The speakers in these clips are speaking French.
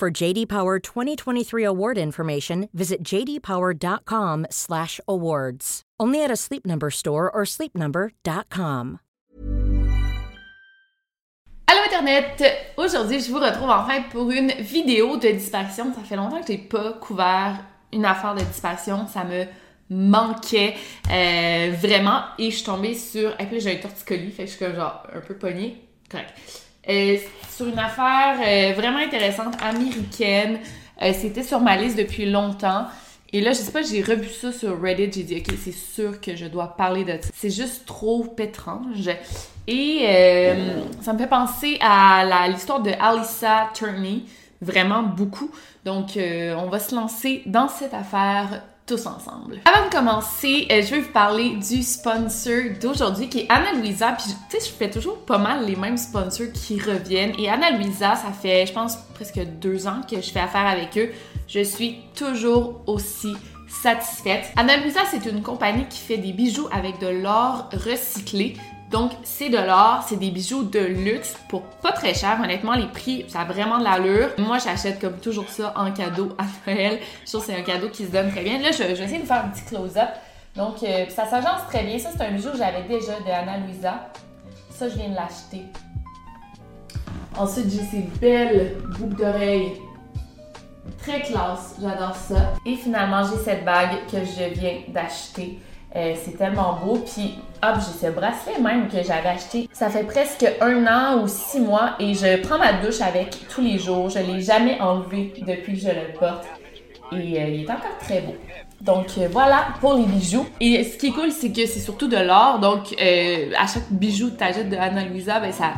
For JD Power 2023 award information, visit jdpower.com/awards. Only at a Sleep Number store or sleepnumber.com. Allô Internet! Aujourd'hui, je vous retrouve enfin pour une vidéo de disparition. Ça fait longtemps que j'ai pas couvert une affaire de disparition. Ça me manquait euh, vraiment. Et je suis tombée sur. Et puis j'ai un torticolis, fait que je suis comme genre un peu pognée. Correct. Euh, sur une affaire euh, vraiment intéressante, américaine. Euh, C'était sur ma liste depuis longtemps. Et là, je sais pas, j'ai revu ça sur Reddit, j'ai dit, ok, c'est sûr que je dois parler de ça. C'est juste trop étrange. Et ça me fait penser à l'histoire de Alyssa Turney, vraiment beaucoup. Donc, on va se lancer dans cette affaire ensemble. Avant de commencer, euh, je vais vous parler du sponsor d'aujourd'hui qui est Anna Luisa. Puis, tu sais, je fais toujours pas mal les mêmes sponsors qui reviennent. Et Anna Luisa, ça fait, je pense, presque deux ans que je fais affaire avec eux. Je suis toujours aussi satisfaite. Anna Luisa, c'est une compagnie qui fait des bijoux avec de l'or recyclé. Donc, c'est de l'or, c'est des bijoux de luxe pour pas très cher. Honnêtement, les prix, ça a vraiment de l'allure. Moi, j'achète comme toujours ça en cadeau à Noël. Je trouve que c'est un cadeau qui se donne très bien. Là, je, vais essayer de faire un petit close-up. Donc, euh, ça s'agence très bien. Ça, c'est un bijou que j'avais déjà de Anna Luisa. Ça, je viens de l'acheter. Ensuite, j'ai ces belles boucles d'oreilles. Très classe, j'adore ça. Et finalement, j'ai cette bague que je viens d'acheter. Euh, c'est tellement beau. Puis, hop, j'ai ce bracelet même que j'avais acheté. Ça fait presque un an ou six mois et je prends ma douche avec tous les jours. Je l'ai jamais enlevé depuis que je le porte. Et euh, il est encore très beau. Donc euh, voilà pour les bijoux. Et ce qui est cool, c'est que c'est surtout de l'or. Donc à chaque bijou que tu de Anna Luisa, ben ça,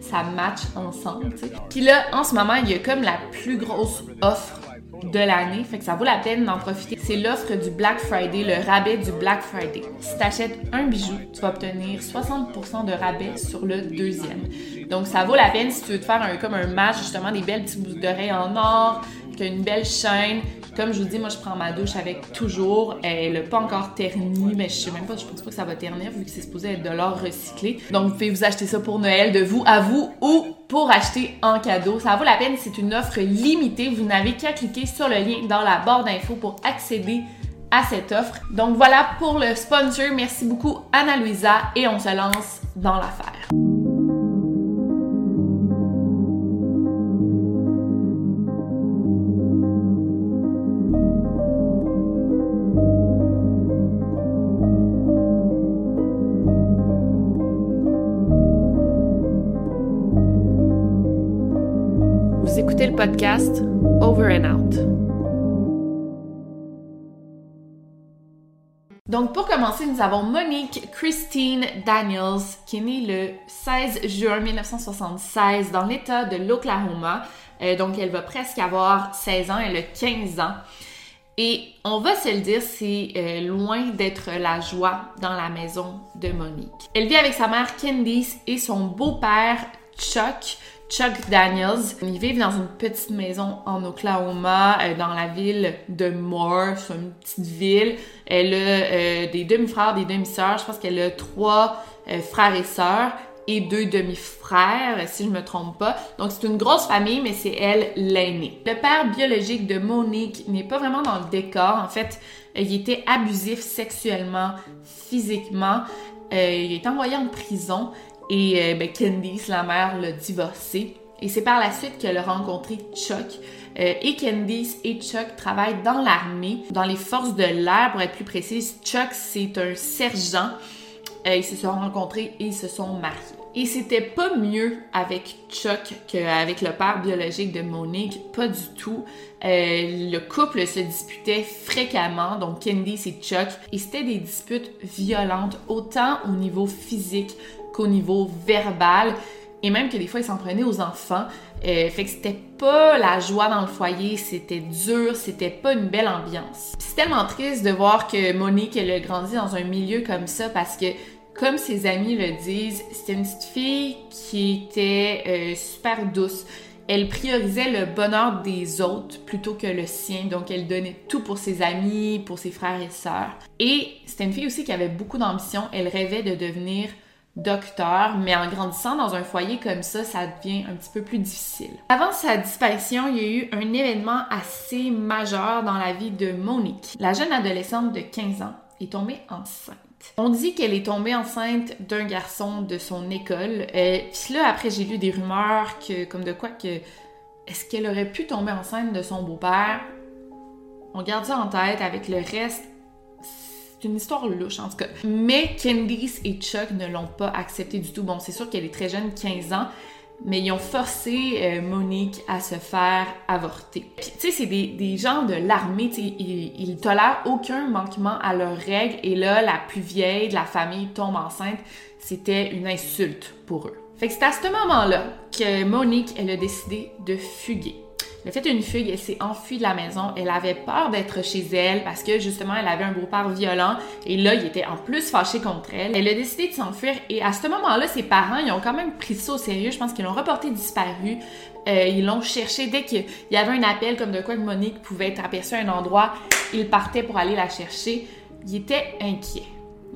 ça match ensemble. Puis là, en ce moment, il y a comme la plus grosse offre de l'année, fait que ça vaut la peine d'en profiter. C'est l'offre du Black Friday, le rabais du Black Friday. Si tu achètes un bijou, tu vas obtenir 60% de rabais sur le deuxième. Donc ça vaut la peine si tu veux te faire un, comme un match, justement des belles petites boucles d'oreilles en or, une belle chaîne. Comme je vous dis, moi je prends ma douche avec toujours. Elle n'a pas encore terni, mais je sais même pas, je pense pas que ça va ternir vu que c'est supposé être de l'or recyclé. Donc vous pouvez vous acheter ça pour Noël de vous à vous ou pour acheter en cadeau. Ça vaut la peine, c'est une offre limitée. Vous n'avez qu'à cliquer sur le lien dans la barre d'infos pour accéder à cette offre. Donc voilà pour le sponsor. Merci beaucoup Anna Luisa et on se lance dans l'affaire. Podcast Over and Out. Donc, pour commencer, nous avons Monique Christine Daniels, qui est née le 16 juin 1976 dans l'État de l'Oklahoma. Euh, donc, elle va presque avoir 16 ans, elle a 15 ans. Et on va se le dire, c'est euh, loin d'être la joie dans la maison de Monique. Elle vit avec sa mère Candice et son beau-père Chuck. Chuck Daniels. Ils vivent dans une petite maison en Oklahoma, euh, dans la ville de Moore. C'est une petite ville. Elle a euh, des demi-frères, des demi-sœurs. Je pense qu'elle a trois euh, frères et sœurs et deux demi-frères, si je me trompe pas. Donc c'est une grosse famille, mais c'est elle l'aînée. Le père biologique de Monique n'est pas vraiment dans le décor. En fait, il était abusif sexuellement, physiquement. il est envoyé en prison. Et euh, ben, Candice, la mère, l'a divorcé. Et c'est par la suite qu'elle a rencontré Chuck. Euh, et Candice et Chuck travaillent dans l'armée, dans les forces de l'air pour être plus précise. Chuck, c'est un sergent. Euh, ils se sont rencontrés et ils se sont mariés. Et c'était pas mieux avec Chuck qu'avec le père biologique de Monique, pas du tout. Le couple se disputait fréquemment, donc Candice et Chuck, et c'était des disputes violentes, autant au niveau physique qu'au niveau verbal, et même que des fois ils s'en prenaient aux enfants. Euh, fait que c'était pas la joie dans le foyer, c'était dur, c'était pas une belle ambiance. c'est tellement triste de voir que Monique, elle a grandi dans un milieu comme ça parce que comme ses amis le disent, c'était une petite fille qui était euh, super douce. Elle priorisait le bonheur des autres plutôt que le sien, donc elle donnait tout pour ses amis, pour ses frères et sœurs. Et c'était une fille aussi qui avait beaucoup d'ambition. Elle rêvait de devenir docteur, mais en grandissant dans un foyer comme ça, ça devient un petit peu plus difficile. Avant sa disparition, il y a eu un événement assez majeur dans la vie de Monique. La jeune adolescente de 15 ans est tombée enceinte. On dit qu'elle est tombée enceinte d'un garçon de son école. Euh, Puis là, après, j'ai lu des rumeurs que, comme de quoi que est-ce qu'elle aurait pu tomber enceinte de son beau-père? On garde ça en tête avec le reste. C'est une histoire louche en tout cas. Mais Candice et Chuck ne l'ont pas accepté du tout. Bon, c'est sûr qu'elle est très jeune, 15 ans, mais ils ont forcé euh, Monique à se faire avorter. Tu sais, c'est des, gens de l'armée, ils, ils, tolèrent aucun manquement à leurs règles, et là, la plus vieille de la famille tombe enceinte, c'était une insulte pour eux. Fait que c'est à ce moment-là que Monique, elle a décidé de fuguer. Elle a fait une fugue, elle s'est enfuie de la maison. Elle avait peur d'être chez elle parce que justement, elle avait un beau-père violent et là, il était en plus fâché contre elle. Elle a décidé de s'enfuir et à ce moment-là, ses parents, ils ont quand même pris ça au sérieux. Je pense qu'ils l'ont reporté disparu. Euh, ils l'ont cherché dès qu'il y avait un appel comme de quoi que Monique pouvait être aperçue à un endroit. Ils partaient pour aller la chercher. Ils étaient inquiets.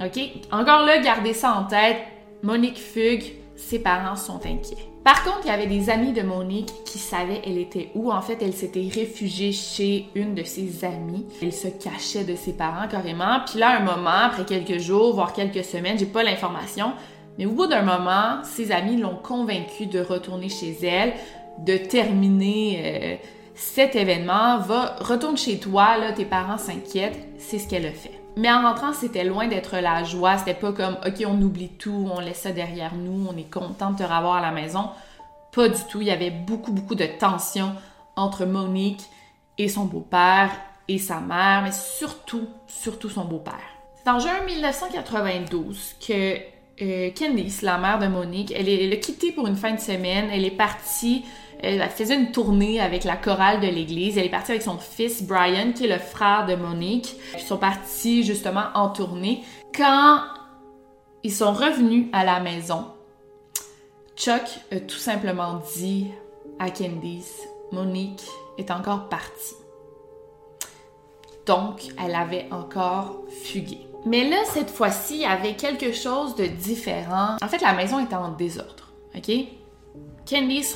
OK? Encore là, gardez ça en tête. Monique fugue, ses parents sont inquiets. Par contre, il y avait des amis de Monique qui savaient elle était où. En fait, elle s'était réfugiée chez une de ses amies. Elle se cachait de ses parents carrément. Puis là, un moment, après quelques jours, voire quelques semaines, j'ai pas l'information, mais au bout d'un moment, ses amis l'ont convaincue de retourner chez elle, de terminer euh, cet événement. Va, retourne chez toi, là, tes parents s'inquiètent. C'est ce qu'elle a fait. Mais en rentrant, c'était loin d'être la joie. C'était pas comme, OK, on oublie tout, on laisse ça derrière nous, on est content de te revoir à la maison. Pas du tout. Il y avait beaucoup, beaucoup de tension entre Monique et son beau-père et sa mère, mais surtout, surtout son beau-père. C'est en juin 1992 que euh, Candice, la mère de Monique, elle, elle a quitté pour une fin de semaine. Elle est partie elle faisait une tournée avec la chorale de l'église. Elle est partie avec son fils Brian, qui est le frère de Monique. Ils sont partis justement en tournée. Quand ils sont revenus à la maison, Chuck a tout simplement dit à Candice, Monique est encore partie. Donc, elle avait encore fugué. Mais là, cette fois-ci, il y avait quelque chose de différent. En fait, la maison était en désordre, OK? Candice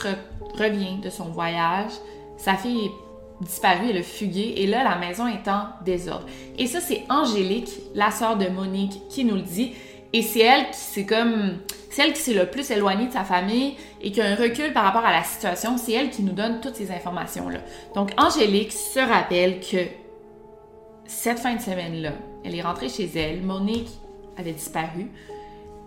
revient de son voyage, sa fille est disparue, elle a fugué, et là, la maison est en désordre. Et ça, c'est Angélique, la sœur de Monique, qui nous le dit, et c'est elle qui c'est comme celle qui s'est le plus éloignée de sa famille et qui a un recul par rapport à la situation, c'est elle qui nous donne toutes ces informations-là. Donc Angélique se rappelle que cette fin de semaine-là, elle est rentrée chez elle, Monique avait disparu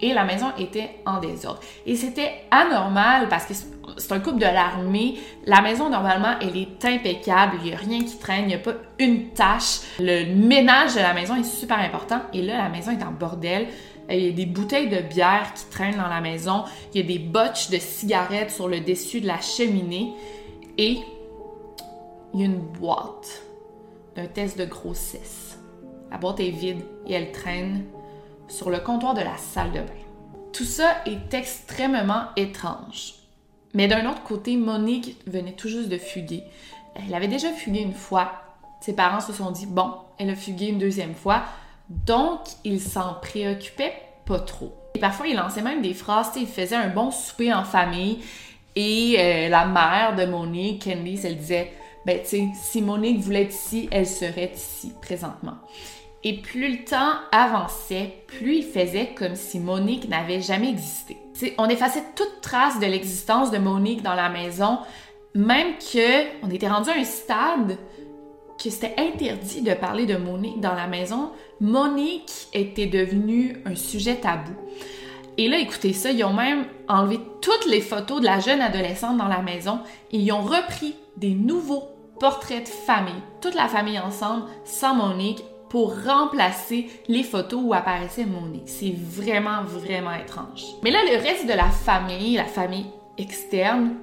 et la maison était en désordre. Et c'était anormal parce que c'est un couple de l'armée. La maison, normalement, elle est impeccable. Il n'y a rien qui traîne, il n'y a pas une tâche. Le ménage de la maison est super important. Et là, la maison est en bordel. Il y a des bouteilles de bière qui traînent dans la maison. Il y a des botches de cigarettes sur le dessus de la cheminée. Et il y a une boîte d'un test de grossesse. La boîte est vide et elle traîne sur le comptoir de la salle de bain. Tout ça est extrêmement étrange. Mais d'un autre côté, Monique venait tout juste de fuguer. Elle avait déjà fugué une fois. Ses parents se sont dit, bon, elle a fugué une deuxième fois, donc ils s'en préoccupaient pas trop. Et parfois, il lançait même des phrases, il faisait un bon souper en famille, et euh, la mère de Monique, Candice, elle disait, ben tu sais, si Monique voulait être ici, elle serait ici présentement. Et plus le temps avançait, plus il faisait comme si Monique n'avait jamais existé. on effaçait toute trace de l'existence de Monique dans la maison, même que on était rendu à un stade que c'était interdit de parler de Monique dans la maison. Monique était devenue un sujet tabou. Et là, écoutez ça, ils ont même enlevé toutes les photos de la jeune adolescente dans la maison et ils ont repris des nouveaux portraits de famille, toute la famille ensemble, sans Monique, pour remplacer les photos où apparaissait Monique. C'est vraiment, vraiment étrange. Mais là, le reste de la famille, la famille externe,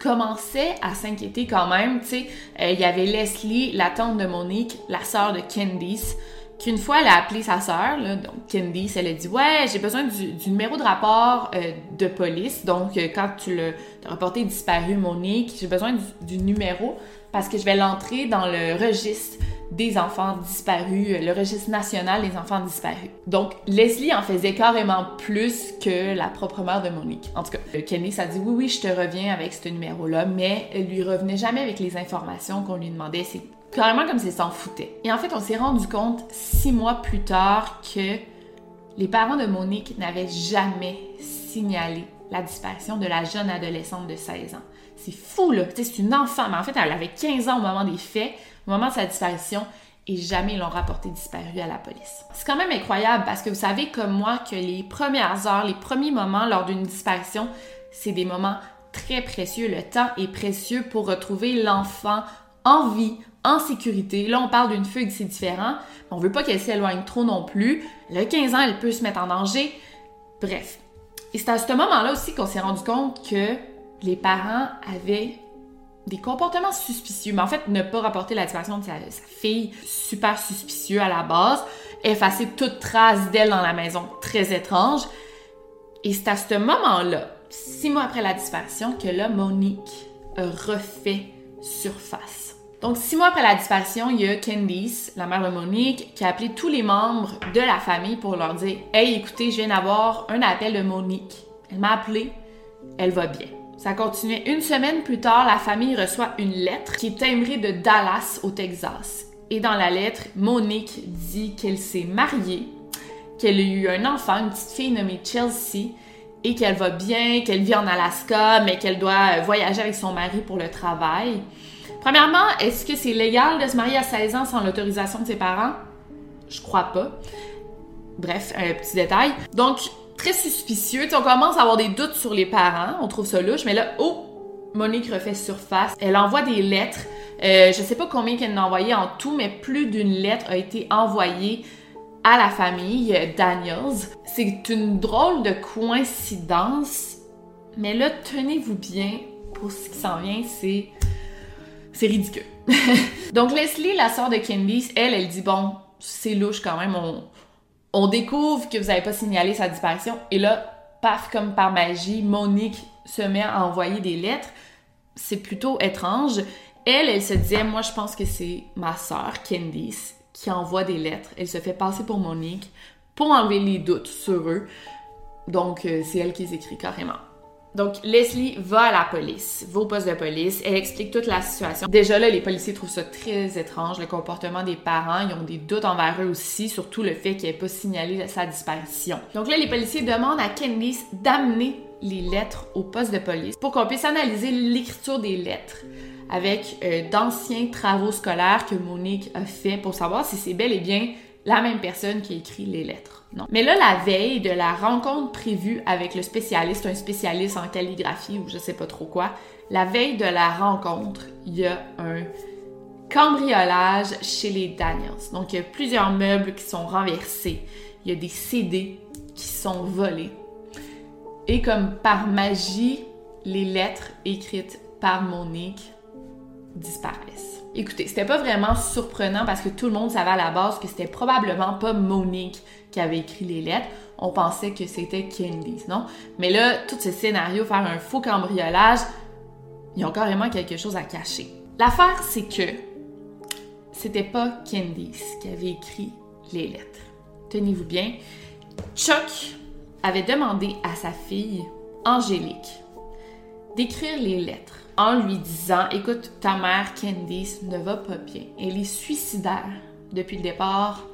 commençait à s'inquiéter quand même. Tu sais, euh, il y avait Leslie, la tante de Monique, la sœur de Candice, qu'une fois elle a appelé sa sœur, donc Candice, elle a dit ouais j'ai besoin du, numéro de rapport euh, de police. Donc euh, quand tu l'as rapporté disparu Monique, j'ai besoin du, numéro parce que je vais l'entrer dans le registre des enfants disparus, le registre national des enfants disparus. Donc, Leslie en faisait carrément plus que la propre mère de Monique. En tout cas, Candice a dit oui, oui, je te reviens avec ce numéro-là, mais elle lui revenait jamais avec les informations qu'on lui demandait. C'est carrément comme s'il s'en foutait. Et en fait, on s'est rendu compte six mois plus tard que les parents de Monique n'avaient jamais signalé la disparition de la jeune adolescente de 16 ans. C'est fou, là. C'est une enfant, mais en fait, elle avait 15 ans au moment des faits, moment de sa disparition, et jamais ils l'ont rapporté disparu à la police. C'est quand même incroyable parce que vous savez comme moi que les premières heures, les premiers moments lors d'une disparition, c'est des moments très précieux. Le temps est précieux pour retrouver l'enfant en vie, en sécurité. Là, on parle d'une fugue, c'est différent. On veut pas qu'elle s'éloigne trop non plus. A 15 ans, elle peut se mettre en danger. Bref. Et c'est à ce moment-là aussi qu'on s'est rendu compte que les parents avaient des comportements suspicieux. Mais en fait, ne pas rapporter la disparition de sa, fille, super suspicieux à la base, effacer toute trace d'elle dans la maison, très étrange. Et c'est à ce moment-là, six mois après la disparition, que là, Monique refait surface. Donc, six mois après la disparition, il y a Candice, la mère de Monique, qui a appelé tous les membres de la famille pour leur dire Hey, écoutez, je viens d'avoir un appel de Monique. Elle m'a appelé, elle va bien. Ça continuait. Une semaine plus tard, la famille reçoit une lettre qui est timbrée de Dallas, au Texas. Et dans la lettre, Monique dit qu'elle s'est mariée, qu'elle a eu un enfant, une petite fille nommée Chelsea, et qu'elle va bien, qu'elle vit en Alaska, mais qu'elle doit voyager avec son mari pour le travail. Premièrement, est-ce que c'est légal de se marier à 16 ans sans l'autorisation de ses parents? Je crois pas. Bref, un petit détail. Donc, très suspicieux. on commence à avoir des doutes sur les parents. On trouve ça louche. Mais là, oh, Monique refait surface. Elle envoie des lettres. Euh, je sais pas combien qu'elle en en tout, mais plus d'une lettre a été envoyée à la famille Daniels. C'est une drôle de coïncidence. Mais là, tenez-vous bien, pour ce qui s'en vient, c'est c'est ridicule. Donc Leslie, la sœur de Candice, elle, elle dit bon, c'est louche quand même, découvre que vous n'avez pas signalé sa disparition. Et là, paf, comme par magie, Monique se met à envoyer des lettres. C'est plutôt étrange. Elle, elle se disait, moi je pense que c'est ma sœur Candice qui envoie des lettres. Elle se fait passer pour Monique pour enlever les doutes sur eux. Donc, euh, c'est elle qui les écrit carrément. Donc, Leslie va à la police, va au poste de police, elle explique toute la situation. Déjà là, les policiers trouvent ça très étrange, le comportement des parents. Ils ont des doutes envers eux aussi, surtout le fait qu'elle n'ait pas signalé sa disparition. Donc là, les policiers demandent à Candice d'amener les lettres au poste de police pour qu'on puisse analyser l'écriture des lettres avec euh, d'anciens travaux scolaires que Monique a fait pour savoir si c'est bel et bien la même personne qui écrit les lettres. Mais là, la veille de la rencontre prévue avec le spécialiste, un spécialiste en calligraphie ou je sais pas trop quoi, la veille de la rencontre, il y a un cambriolage chez les Daniels. Donc, il y a plusieurs meubles qui sont renversés. Il y a des CD qui sont volés. Et comme par magie, les lettres écrites par Monique disparaissent. Écoutez, c'était pas vraiment surprenant parce que tout le monde savait à la base que c'était probablement pas Monique qui avait écrit les lettres. On pensait que c'était Candice, non? Mais là, tout ce scénario, faire un faux cambriolage, ils ont carrément quelque chose à cacher. L'affaire, c'est que c'était pas Candice qui avait écrit les lettres. Tenez-vous bien, Chuck avait demandé à sa fille, Angélique, d'écrire les lettres en lui disant Écoute, ta mère Candice ne va pas bien. Elle est suicidaire depuis le départ.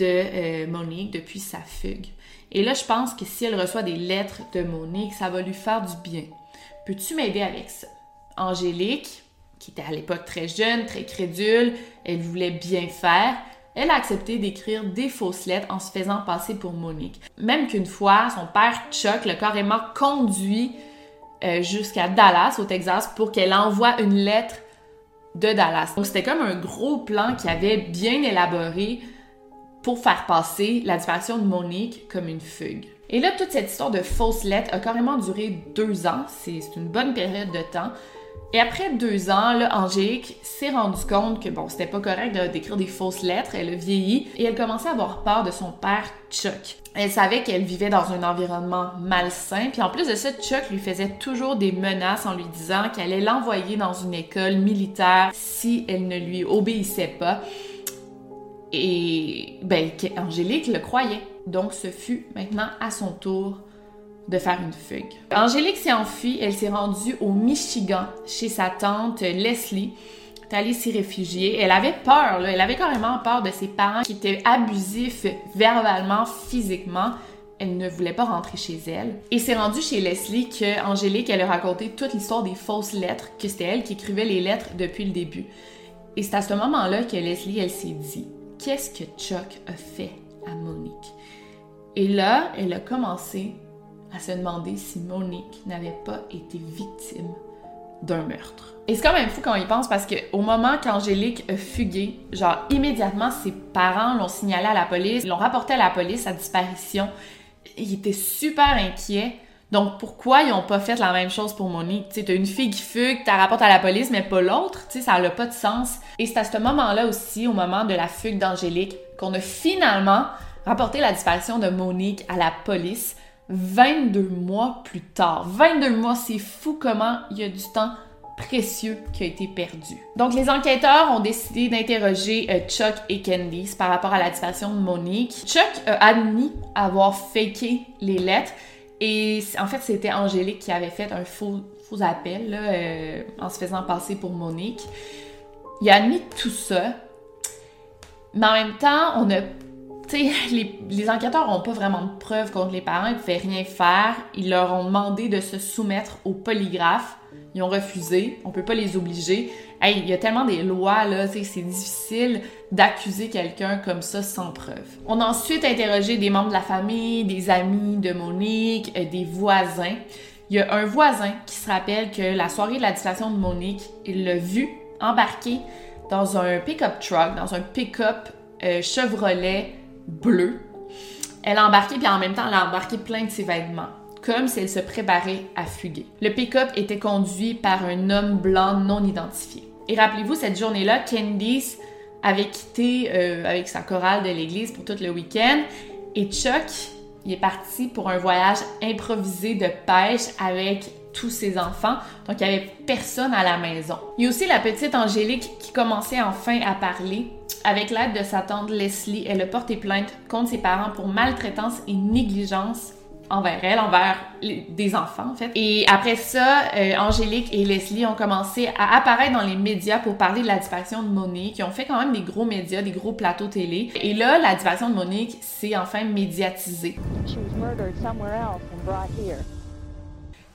De euh, Monique depuis sa fugue. Et là, je pense que si elle reçoit des lettres de Monique, ça va lui faire du bien. Peux-tu m'aider avec ça? Angélique, qui était à l'époque très jeune, très crédule, elle voulait bien faire, elle a accepté d'écrire des fausses lettres en se faisant passer pour Monique. Même qu'une fois, son père Chuck l'a carrément conduit euh, jusqu'à Dallas, au Texas, pour qu'elle envoie une lettre de Dallas. Donc c'était comme un gros plan qui avait bien élaboré pour faire passer la disparition de Monique comme une fugue. Et là, toute cette histoire de fausses lettres a carrément duré deux ans. C'est une bonne période de temps. Et après deux ans, Angélique s'est rendue compte que bon, c'était pas correct d'écrire des fausses lettres. Elle a vieilli et elle commençait à avoir peur de son père Chuck. Elle savait qu'elle vivait dans un environnement malsain. Puis en plus de ça, Chuck lui faisait toujours des menaces en lui disant qu'elle allait l'envoyer dans une école militaire si elle ne lui obéissait pas. Et ben, Angélique le croyait. Donc ce fut maintenant à son tour de faire une fugue. Angélique s'est enfuie, elle s'est rendue au Michigan chez sa tante Leslie. Elle est allée s'y réfugier. Elle avait peur, elle avait carrément peur de ses parents qui étaient abusifs verbalement, physiquement. Elle ne voulait pas rentrer chez elle. Et c'est rendu chez Leslie que Angélique, elle a raconté toute l'histoire des fausses lettres, que c'était elle qui écrivait les lettres depuis le début. Et c'est à ce moment-là que Leslie, elle s'est dit qu'est-ce que Chuck a fait à Monique? Et là, elle a commencé à se demander si Monique n'avait pas été victime d'un meurtre. Et c'est quand même fou quand il pense parce qu'au moment qu'Angélique a fugué, genre immédiatement ses parents l'ont signalé à la police, l'ont rapporté à la police sa disparition. Ils étaient super inquiets. Donc pourquoi ils n'ont pas fait la même chose pour Monique? Tu sais, t'as une fille qui fugue, t'as rapporté à la police, mais pas l'autre. Tu sais, ça n'a pas de sens. Et c'est à ce moment-là aussi, au moment de la fugue d'Angélique, qu'on a finalement rapporté la disparition de Monique à la police 22 mois plus tard. 22 mois, c'est fou comment il y a du temps précieux qui a été perdu. Donc les enquêteurs ont décidé d'interroger euh, Chuck et Candice par rapport à la disparition de Monique. Chuck a admis avoir faké les lettres et en fait c'était Angélique qui avait fait un faux, appel euh, en se faisant passer pour Monique. Il a admis tout ça, mais en même temps on a les, les, enquêteurs n'ont pas vraiment de preuves contre les parents, ils ne pouvaient rien faire. Ils leur ont demandé de se soumettre au polygraphe. Ils ont refusé. On peut pas les obliger. Il y a tellement des lois, là, c'est difficile d'accuser quelqu'un comme ça sans preuve. On a ensuite interrogé des membres de la famille, des amis de Monique, euh, des voisins. Il y a un voisin qui se rappelle que la soirée de la disparition de Monique, il l'a vu embarquer dans un pick-up truck, dans un pick-up euh, Chevrolet bleu. Elle a embarqué, puis en même temps, elle a embarqué plein de ses vêtements, comme si elle se préparait à fuguer. Le pick-up était conduit par un homme blanc non identifié. Et rappelez-vous, cette journée-là, Candice avait quitté euh, avec sa chorale de l'église pour tout le week-end, et Chuck, il est parti pour un voyage improvisé de pêche avec tous ses enfants, donc il n'y avait personne à la maison. Il y a aussi la petite Angélique qui commençait enfin à parler. Avec l'aide de sa tante Leslie, elle a porté plainte contre ses parents pour maltraitance et négligence envers elle, envers des enfants en fait. Et après ça, euh, Angélique et Leslie ont commencé à apparaître dans les médias pour parler de la disparition de Monique, qui ont fait quand même des gros médias, des gros plateaux télé. Et là, la disparition de Monique s'est enfin médiatisée.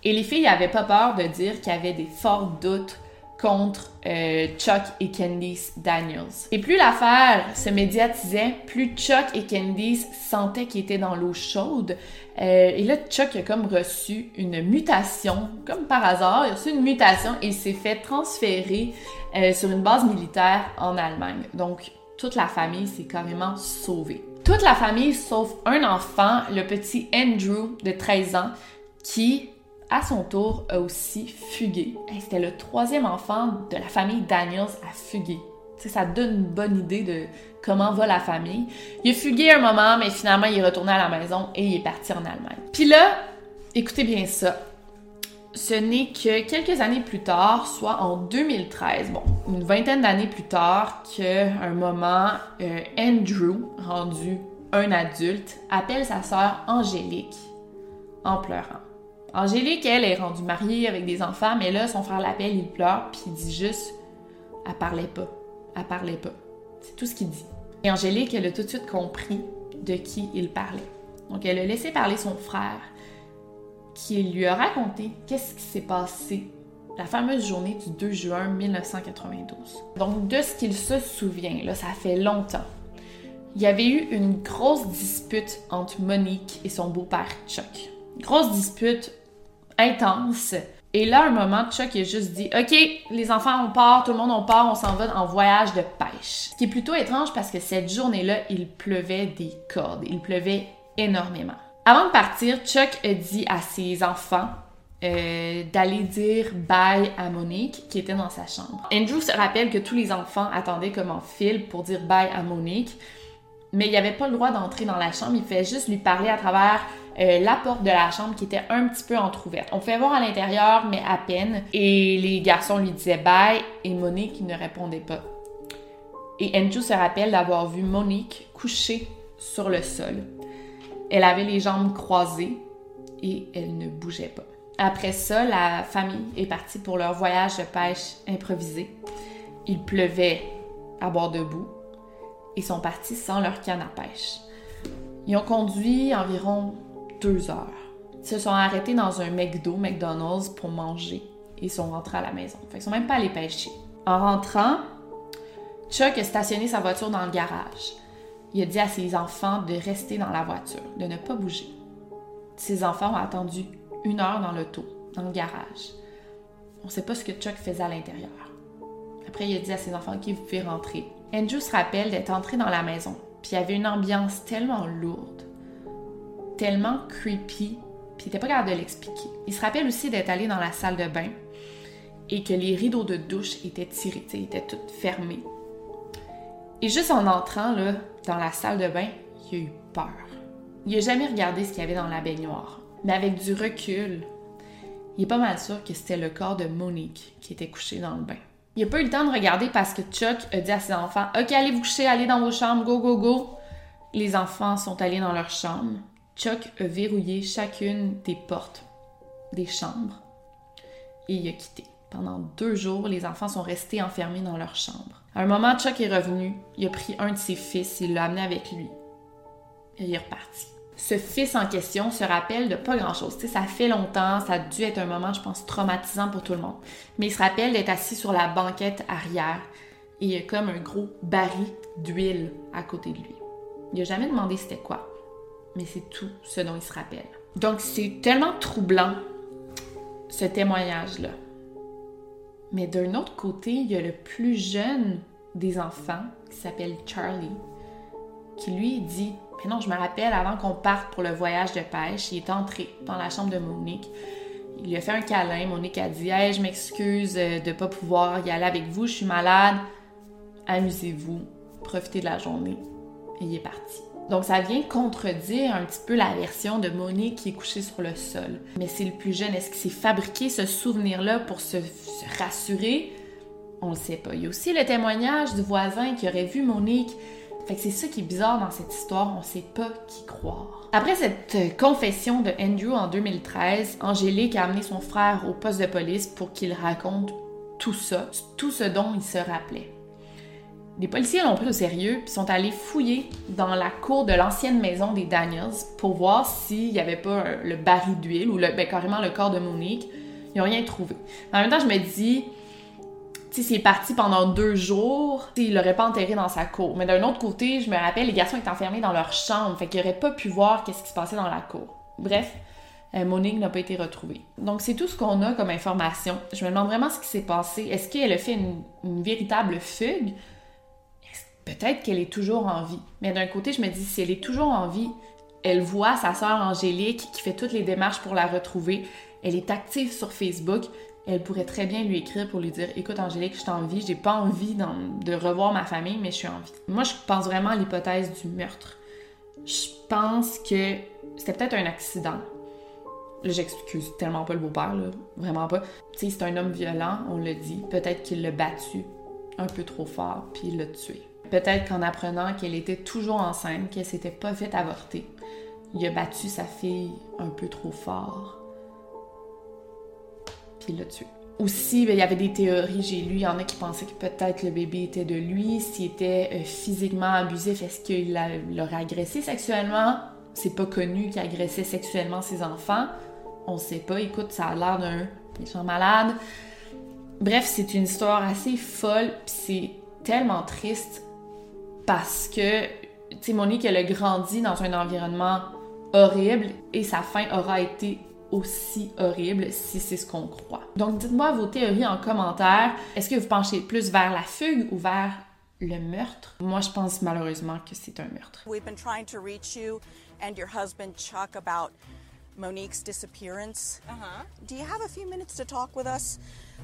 Et les filles n'avaient pas peur de dire qu'il y avait des forts doutes contre euh, Chuck et Candice Daniels. Et plus l'affaire se médiatisait, plus Chuck et Candice sentaient qu'ils étaient dans l'eau chaude. Euh, et là, Chuck a comme reçu une mutation, comme par hasard, il a reçu une mutation et il s'est fait transférer euh, sur une base militaire en Allemagne. Donc, toute la famille s'est carrément sauvée. Toute la famille, sauf un enfant, le petit Andrew de 13 ans, qui à son tour, a aussi fugué. C'était le troisième enfant de la famille Daniels à fuguer. Ça donne une bonne idée de comment va la famille. Il a fugué un moment, mais finalement, il est retourné à la maison et il est parti en Allemagne. Puis là, écoutez bien ça. ce n'est que quelques années plus tard, soit en 2013, bon, une vingtaine d'années plus tard, qu'à un moment, euh, Andrew, rendu un adulte, appelle sa sœur Angélique en pleurant. Angélique, elle, est rendue mariée avec des enfants, mais là, son frère l'appelle, il pleure, puis il dit juste Elle parlait pas. Elle parlait pas. C'est tout ce qu'il dit. Et Angélique, elle a tout de suite compris de qui il parlait. Donc, elle a laissé parler son frère, qui lui a raconté qu'est-ce qui s'est passé la fameuse journée du 2 juin 1992. Donc, de ce qu'il se souvient, là, ça fait longtemps. Il y avait eu une grosse dispute entre Monique et son beau-père Chuck. Grosse dispute intense. Et là, un moment, Chuck a juste dit OK, les enfants, on part, tout le monde, on part, on s'en va en voyage de pêche. Ce qui est plutôt étrange parce que cette journée-là, il pleuvait des cordes. Il pleuvait énormément. Avant de partir, Chuck a dit à ses enfants euh, d'aller dire bye à Monique qui était dans sa chambre. Andrew se rappelle que tous les enfants attendaient comme en file pour dire bye à Monique, mais il n'avait pas le droit d'entrer dans la chambre, il fait juste lui parler à travers euh, la porte de la chambre qui était un petit peu entr'ouverte. On fait voir à l'intérieur, mais à peine. Et les garçons lui disaient bye et Monique ne répondait pas. Et Andrew se rappelle d'avoir vu Monique couchée sur le sol. Elle avait les jambes croisées et elle ne bougeait pas. Après ça, la famille est partie pour leur voyage de pêche improvisé. Il pleuvait à bord debout et sont partis sans leur canne à pêche. Ils ont conduit environ heures. Ils se sont arrêtés dans un McDo, McDonald's, pour manger. Et ils sont rentrés à la maison. Fait ils sont même pas allés pêcher. En rentrant, Chuck a stationné sa voiture dans le garage. Il a dit à ses enfants de rester dans la voiture, de ne pas bouger. Ses enfants ont attendu une heure dans l'auto, dans le garage. On ne sait pas ce que Chuck faisait à l'intérieur. Après, il a dit à ses enfants qu'il pouvait rentrer. Andrew se rappelle d'être entré dans la maison, puis il y avait une ambiance tellement lourde tellement creepy, puis il était pas capable de l'expliquer. Il se rappelle aussi d'être allé dans la salle de bain et que les rideaux de douche étaient tirés, étaient tous fermés. Et juste en entrant là, dans la salle de bain, il a eu peur. Il a jamais regardé ce qu'il y avait dans la baignoire. Mais avec du recul, il est pas mal sûr que c'était le corps de Monique qui était couché dans le bain. Il n'a pas eu le temps de regarder parce que Chuck a dit à ses enfants Ok, allez vous coucher, allez dans vos chambres, go, go, go. Les enfants sont allés dans leur chambre. Chuck a verrouillé chacune des portes des chambres et il a quitté. Pendant deux jours, les enfants sont restés enfermés dans leur chambre. À un moment, Chuck est revenu, il a pris un de ses fils, il l'a amené avec lui et il est reparti. Ce fils en question se rappelle de pas grand-chose. ça fait longtemps, ça a dû être un moment, je pense, traumatisant pour tout le monde. Mais il se rappelle d'être assis sur la banquette arrière et il y a comme un gros baril d'huile à côté de lui. Il a jamais demandé c'était quoi mais c'est tout ce dont il se rappelle. Donc c'est tellement troublant, ce témoignage-là. Mais d'un autre côté, il y a le plus jeune des enfants, qui s'appelle Charlie, qui lui dit Mais non, je me rappelle, avant qu'on parte pour le voyage de pêche, il est entré dans la chambre de Monique. Il lui a fait un câlin. Monique a dit Hey, je m'excuse de ne pas pouvoir y aller avec vous, je suis malade. Amusez-vous, profitez de la journée. Et il est parti. Donc ça vient contredire un petit peu la version de Monique qui est couchée sur le sol. Mais c'est le plus jeune. Est-ce qu'il s'est fabriqué ce souvenir-là pour se, rassurer? On le sait pas. Il y a aussi le témoignage du voisin qui aurait vu Monique. Que c'est ça qui est bizarre dans cette histoire, on sait pas qui croire. Après cette confession de Andrew en 2013, Angélique a amené son frère au poste de police pour qu'il raconte tout ça, tout ce dont il se rappelait. Les policiers l'ont pris au sérieux et sont allés fouiller dans la cour de l'ancienne maison des Daniels pour voir s'il n'y avait pas le baril d'huile ou ben, carrément le corps de Monique. Ils n'ont rien trouvé. En même temps, je me dis, si c'est parti pendant deux jours, il l'aurait pas enterré dans sa cour. Mais d'un autre côté, je me rappelle, les garçons étaient enfermés dans leur chambre, fait qu'ils n'auraient pas pu voir qu'est-ce qui se passait dans la cour. Bref, euh, Monique n'a pas été retrouvée. Donc c'est tout ce qu'on a comme information. Je me demande vraiment ce qui s'est passé. Est-ce qu'elle a fait une véritable fugue? Peut-être qu'elle est toujours en vie. Mais d'un côté, je me dis, si elle est toujours en vie, elle voit sa sœur Angélique qui fait toutes les démarches pour la retrouver. Elle est active sur Facebook. Elle pourrait très bien lui écrire pour lui dire Écoute, Angélique, je suis en vie, j'ai pas envie de revoir ma famille, mais je suis en vie. Moi, je pense vraiment à l'hypothèse du meurtre. Je pense que c'était peut-être un accident. Là, j'excuse tellement pas le beau-père. Vraiment pas. Tu sais, c'est un homme violent, on le dit. Peut-être qu'il l'a battu un peu trop fort, puis il l'a tué. Peut-être qu'en apprenant qu'elle était toujours enceinte, qu'elle s'était pas fait avorter, il a battu sa fille un peu trop fort, puis il l'a tué. Aussi, ben, il y avait des théories, j'ai lu, il y en a qui pensaient que peut-être le bébé était de lui, s'il était euh, physiquement abusif, est-ce qu'il l'aurait agressé sexuellement? C'est pas connu qu'il agressait sexuellement ses enfants. On sait pas, écoute, ça a l'air d'un méchant malade. Bref, c'est une histoire assez folle, puis c'est tellement triste parce que, tu sais, Monique, elle a grandi dans un environnement horrible et sa fin aura été aussi horrible si c'est ce qu'on croit. Donc dites-moi vos théories en commentaire. Est-ce que vous penchez plus vers la fugue ou vers le meurtre? Moi, je pense malheureusement que c'est un meurtre. We've been trying to reach you and your husband Chuck about Monique's disappearance. Uh-huh. Do you have a few minutes to talk with us?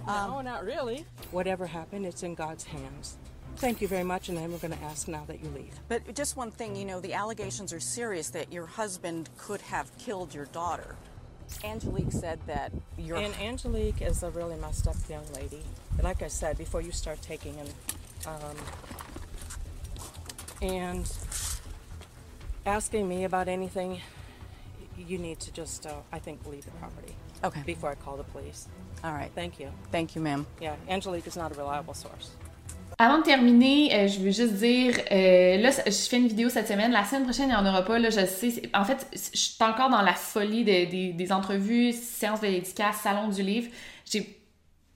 No, not really. Whatever happened, it's in God's hands. Thank you very much, and then we're going to ask now that you leave. But just one thing, you know, the allegations are serious that your husband could have killed your daughter. Angelique said that your And Angelique is a really messed up young lady. Like I said, before you start taking and um, and asking me about anything, you need to just, uh, I think, leave the property Okay. before I call the police. All right. Thank you. Thank you, ma'am. Yeah, Angelique is not a reliable source. Avant de terminer, euh, je veux juste dire, euh, là, je fais une vidéo cette semaine. La semaine prochaine, il n'y en aura pas. Là, je sais. En fait, je suis encore dans la folie de- des- des entrevues, séances de dédicace, salon du livre. J'ai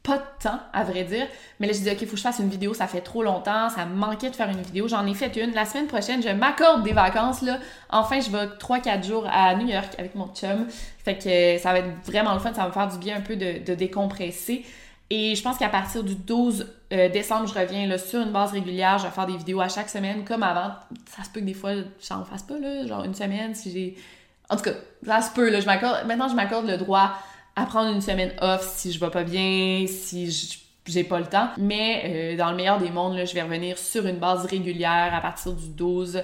pas de temps, à vrai dire. Mais là, je dis, OK, il faut que je fasse une vidéo. Ça fait trop longtemps. Ça me manquait de faire une vidéo. J'en ai fait une. La semaine prochaine, je m'accorde des vacances. Là. Enfin, je vais 3-4 jours à New York avec mon chum. Fait que euh, ça va être vraiment le fun. Ça va me faire du bien un peu de, de décompresser. Et je pense qu'à partir du 12 euh, décembre, je reviens là, sur une base régulière. Je vais faire des vidéos à chaque semaine, comme avant. Ça se peut que des fois, j'en fasse pas, là, genre une semaine, si j'ai... En tout cas, ça se peut, là. Je. Maintenant, je m'accorde le droit à prendre une semaine off si je vais pas bien, si je- j'ai pas le temps. Mais euh, dans le meilleur des mondes, là, je vais revenir sur une base régulière à partir du 12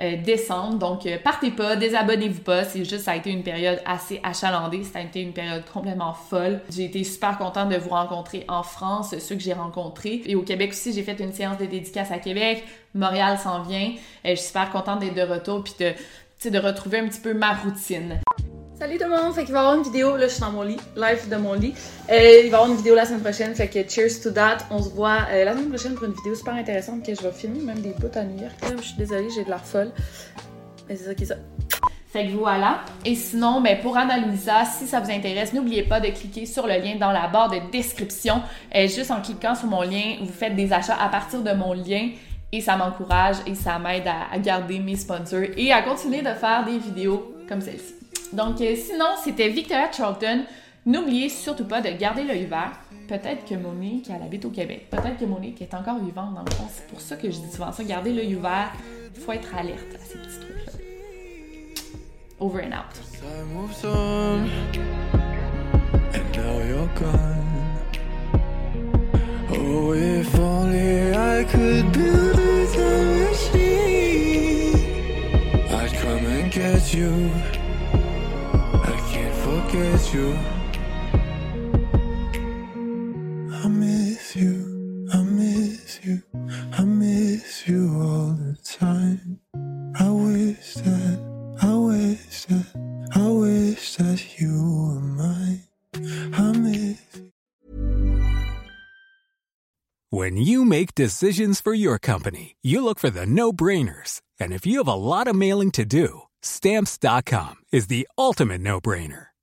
euh, décembre. Donc, euh, partez pas, désabonnez-vous pas. C'est juste, ça a été une période assez achalandée. Ça a été une période complètement folle. J'ai été super contente de vous rencontrer en France, ceux que j'ai rencontrés. Et au Québec aussi, j'ai fait une séance de dédicace à Québec. Montréal s'en vient. Euh, je suis super contente d'être de retour puis de, de retrouver un petit peu ma routine. Salut tout le monde! Fait qu'il va y avoir une vidéo, là je suis dans mon lit, live de mon lit. Euh, il va y avoir une vidéo la semaine prochaine, fait que cheers to that. On se voit euh, la semaine prochaine pour une vidéo super intéressante que je vais filmer, même des bouts à New York. Je suis désolée, j'ai de l'air folle. Mais c'est ça qui est ça. Fait que voilà. Et sinon, ben pour Annalisa, si ça vous intéresse, n'oubliez pas de cliquer sur le lien dans la barre de description. Euh, juste en cliquant sur mon lien, vous faites des achats à partir de mon lien et ça m'encourage et ça m'aide à, à garder mes sponsors et à continuer de faire des vidéos comme celle-ci. Donc euh, sinon, c'était Victoria Charlton. N'oubliez surtout pas de garder l'œil ouvert. Peut-être que Monique, elle habite au Québec. Peut-être que Monique est encore vivante dans le fond. C'est pour ça que je dis souvent ça. Garder l'œil ouvert. Faut être alerte à ces petits trucs-là. Over and out. Oh, if only I could build a machine, I'd come and get you. Forget you. I miss you, I miss you, I miss you all the time. I wish that, I wish that, I wish that you were mine. I miss When you make decisions for your company, you look for the no brainers. And if you have a lot of mailing to do, stamps.com is the ultimate no brainer.